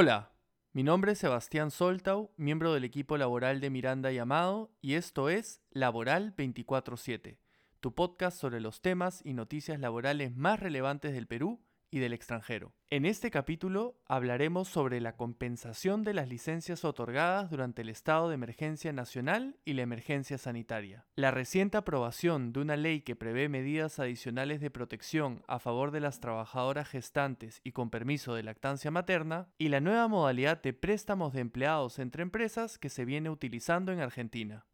Hola, mi nombre es Sebastián Soltau, miembro del equipo laboral de Miranda y Amado, y esto es Laboral 24-7, tu podcast sobre los temas y noticias laborales más relevantes del Perú y del extranjero. En este capítulo hablaremos sobre la compensación de las licencias otorgadas durante el estado de emergencia nacional y la emergencia sanitaria. La reciente aprobación de una ley que prevé medidas adicionales de protección a favor de las trabajadoras gestantes y con permiso de lactancia materna y la nueva modalidad de préstamos de empleados entre empresas que se viene utilizando en Argentina.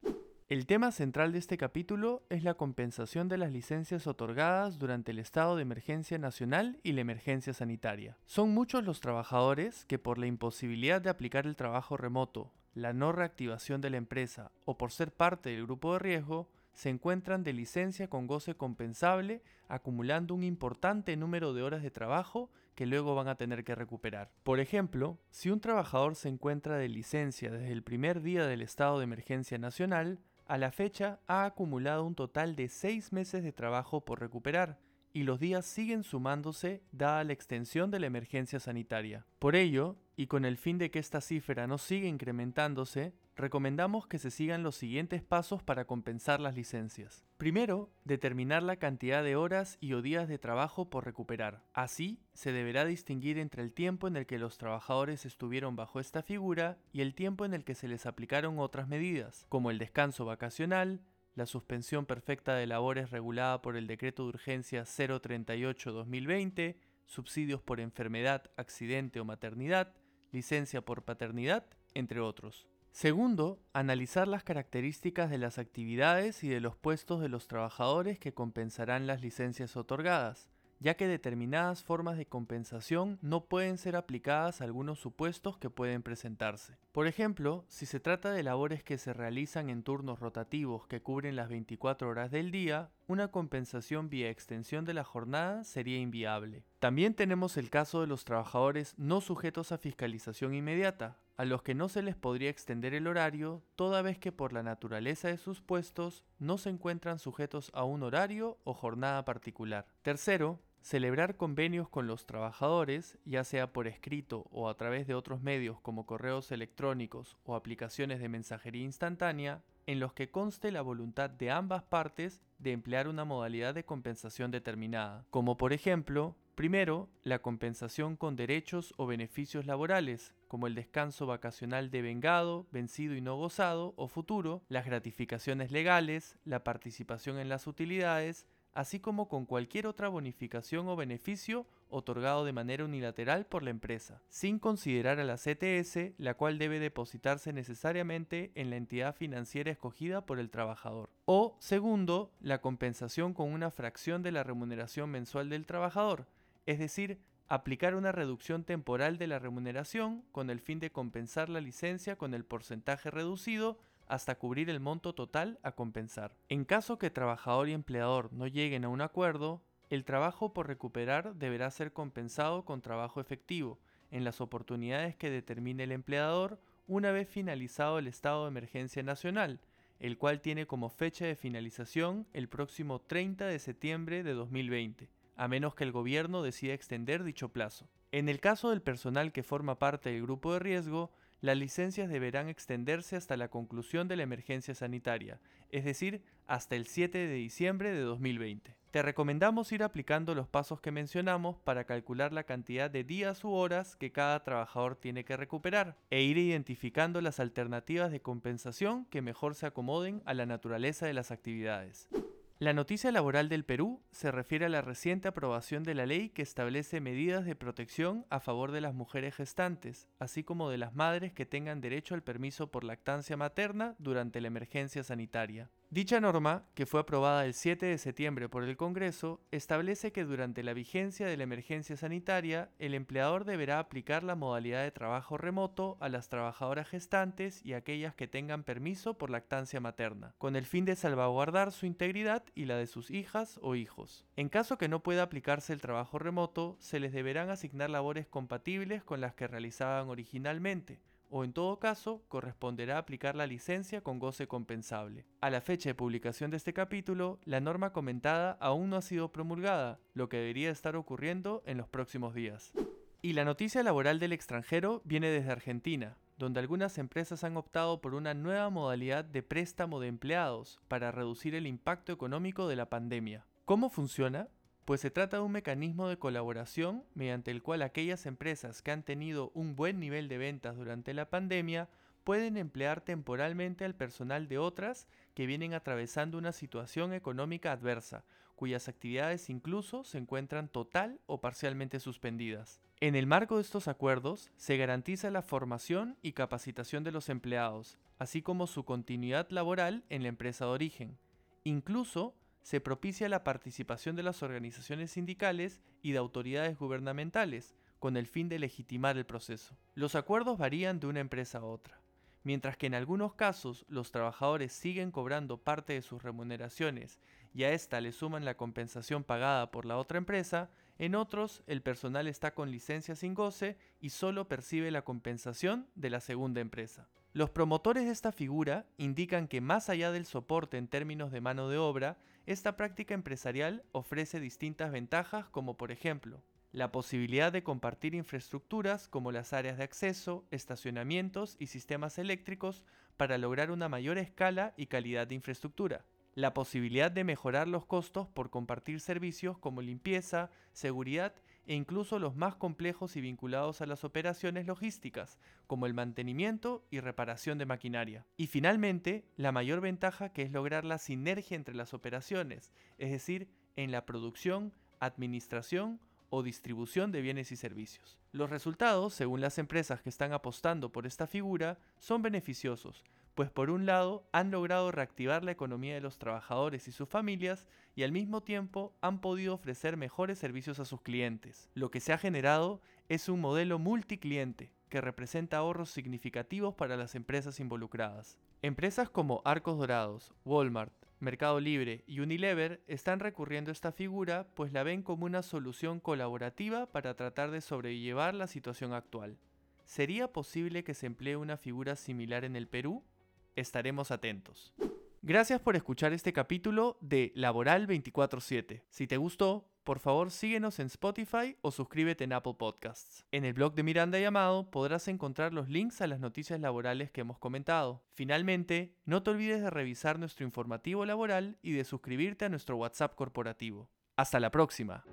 El tema central de este capítulo es la compensación de las licencias otorgadas durante el estado de emergencia nacional y la emergencia sanitaria. Son muchos los trabajadores que por la imposibilidad de aplicar el trabajo remoto, la no reactivación de la empresa o por ser parte del grupo de riesgo, se encuentran de licencia con goce compensable, acumulando un importante número de horas de trabajo que luego van a tener que recuperar. Por ejemplo, si un trabajador se encuentra de licencia desde el primer día del estado de emergencia nacional, a la fecha ha acumulado un total de seis meses de trabajo por recuperar y los días siguen sumándose dada la extensión de la emergencia sanitaria. Por ello, y con el fin de que esta cifra no siga incrementándose, recomendamos que se sigan los siguientes pasos para compensar las licencias. Primero, determinar la cantidad de horas y o días de trabajo por recuperar. Así, se deberá distinguir entre el tiempo en el que los trabajadores estuvieron bajo esta figura y el tiempo en el que se les aplicaron otras medidas, como el descanso vacacional, la suspensión perfecta de labores regulada por el Decreto de Urgencia 038-2020, subsidios por enfermedad, accidente o maternidad, licencia por paternidad, entre otros. Segundo, analizar las características de las actividades y de los puestos de los trabajadores que compensarán las licencias otorgadas, ya que determinadas formas de compensación no pueden ser aplicadas a algunos supuestos que pueden presentarse. Por ejemplo, si se trata de labores que se realizan en turnos rotativos que cubren las 24 horas del día, una compensación vía extensión de la jornada sería inviable. También tenemos el caso de los trabajadores no sujetos a fiscalización inmediata, a los que no se les podría extender el horario, toda vez que por la naturaleza de sus puestos no se encuentran sujetos a un horario o jornada particular. Tercero, celebrar convenios con los trabajadores, ya sea por escrito o a través de otros medios como correos electrónicos o aplicaciones de mensajería instantánea, en los que conste la voluntad de ambas partes de emplear una modalidad de compensación determinada, como por ejemplo Primero, la compensación con derechos o beneficios laborales, como el descanso vacacional de vengado, vencido y no gozado o futuro, las gratificaciones legales, la participación en las utilidades, así como con cualquier otra bonificación o beneficio otorgado de manera unilateral por la empresa, sin considerar a la CTS, la cual debe depositarse necesariamente en la entidad financiera escogida por el trabajador. O, segundo, la compensación con una fracción de la remuneración mensual del trabajador, es decir, aplicar una reducción temporal de la remuneración con el fin de compensar la licencia con el porcentaje reducido hasta cubrir el monto total a compensar. En caso que trabajador y empleador no lleguen a un acuerdo, el trabajo por recuperar deberá ser compensado con trabajo efectivo, en las oportunidades que determine el empleador una vez finalizado el estado de emergencia nacional, el cual tiene como fecha de finalización el próximo 30 de septiembre de 2020 a menos que el gobierno decida extender dicho plazo. En el caso del personal que forma parte del grupo de riesgo, las licencias deberán extenderse hasta la conclusión de la emergencia sanitaria, es decir, hasta el 7 de diciembre de 2020. Te recomendamos ir aplicando los pasos que mencionamos para calcular la cantidad de días u horas que cada trabajador tiene que recuperar e ir identificando las alternativas de compensación que mejor se acomoden a la naturaleza de las actividades. La noticia laboral del Perú se refiere a la reciente aprobación de la ley que establece medidas de protección a favor de las mujeres gestantes, así como de las madres que tengan derecho al permiso por lactancia materna durante la emergencia sanitaria. Dicha norma, que fue aprobada el 7 de septiembre por el Congreso, establece que durante la vigencia de la emergencia sanitaria, el empleador deberá aplicar la modalidad de trabajo remoto a las trabajadoras gestantes y aquellas que tengan permiso por lactancia materna, con el fin de salvaguardar su integridad y la de sus hijas o hijos. En caso que no pueda aplicarse el trabajo remoto, se les deberán asignar labores compatibles con las que realizaban originalmente, o en todo caso corresponderá aplicar la licencia con goce compensable. A la fecha de publicación de este capítulo, la norma comentada aún no ha sido promulgada, lo que debería estar ocurriendo en los próximos días. Y la noticia laboral del extranjero viene desde Argentina, donde algunas empresas han optado por una nueva modalidad de préstamo de empleados para reducir el impacto económico de la pandemia. ¿Cómo funciona? Pues se trata de un mecanismo de colaboración mediante el cual aquellas empresas que han tenido un buen nivel de ventas durante la pandemia pueden emplear temporalmente al personal de otras que vienen atravesando una situación económica adversa, cuyas actividades incluso se encuentran total o parcialmente suspendidas. En el marco de estos acuerdos, se garantiza la formación y capacitación de los empleados, así como su continuidad laboral en la empresa de origen. Incluso, se propicia la participación de las organizaciones sindicales y de autoridades gubernamentales, con el fin de legitimar el proceso. Los acuerdos varían de una empresa a otra. Mientras que en algunos casos los trabajadores siguen cobrando parte de sus remuneraciones y a esta le suman la compensación pagada por la otra empresa, en otros, el personal está con licencia sin goce y solo percibe la compensación de la segunda empresa. Los promotores de esta figura indican que más allá del soporte en términos de mano de obra, esta práctica empresarial ofrece distintas ventajas como por ejemplo, la posibilidad de compartir infraestructuras como las áreas de acceso, estacionamientos y sistemas eléctricos para lograr una mayor escala y calidad de infraestructura. La posibilidad de mejorar los costos por compartir servicios como limpieza, seguridad e incluso los más complejos y vinculados a las operaciones logísticas, como el mantenimiento y reparación de maquinaria. Y finalmente, la mayor ventaja que es lograr la sinergia entre las operaciones, es decir, en la producción, administración o distribución de bienes y servicios. Los resultados, según las empresas que están apostando por esta figura, son beneficiosos, pues por un lado han logrado reactivar la economía de los trabajadores y sus familias y al mismo tiempo han podido ofrecer mejores servicios a sus clientes. Lo que se ha generado es un modelo multicliente que representa ahorros significativos para las empresas involucradas. Empresas como Arcos Dorados, Walmart, Mercado Libre y Unilever están recurriendo a esta figura pues la ven como una solución colaborativa para tratar de sobrellevar la situación actual. ¿Sería posible que se emplee una figura similar en el Perú? Estaremos atentos. Gracias por escuchar este capítulo de Laboral 24/7. Si te gustó, por favor síguenos en Spotify o suscríbete en Apple Podcasts. En el blog de Miranda y Amado podrás encontrar los links a las noticias laborales que hemos comentado. Finalmente, no te olvides de revisar nuestro informativo laboral y de suscribirte a nuestro WhatsApp corporativo. Hasta la próxima.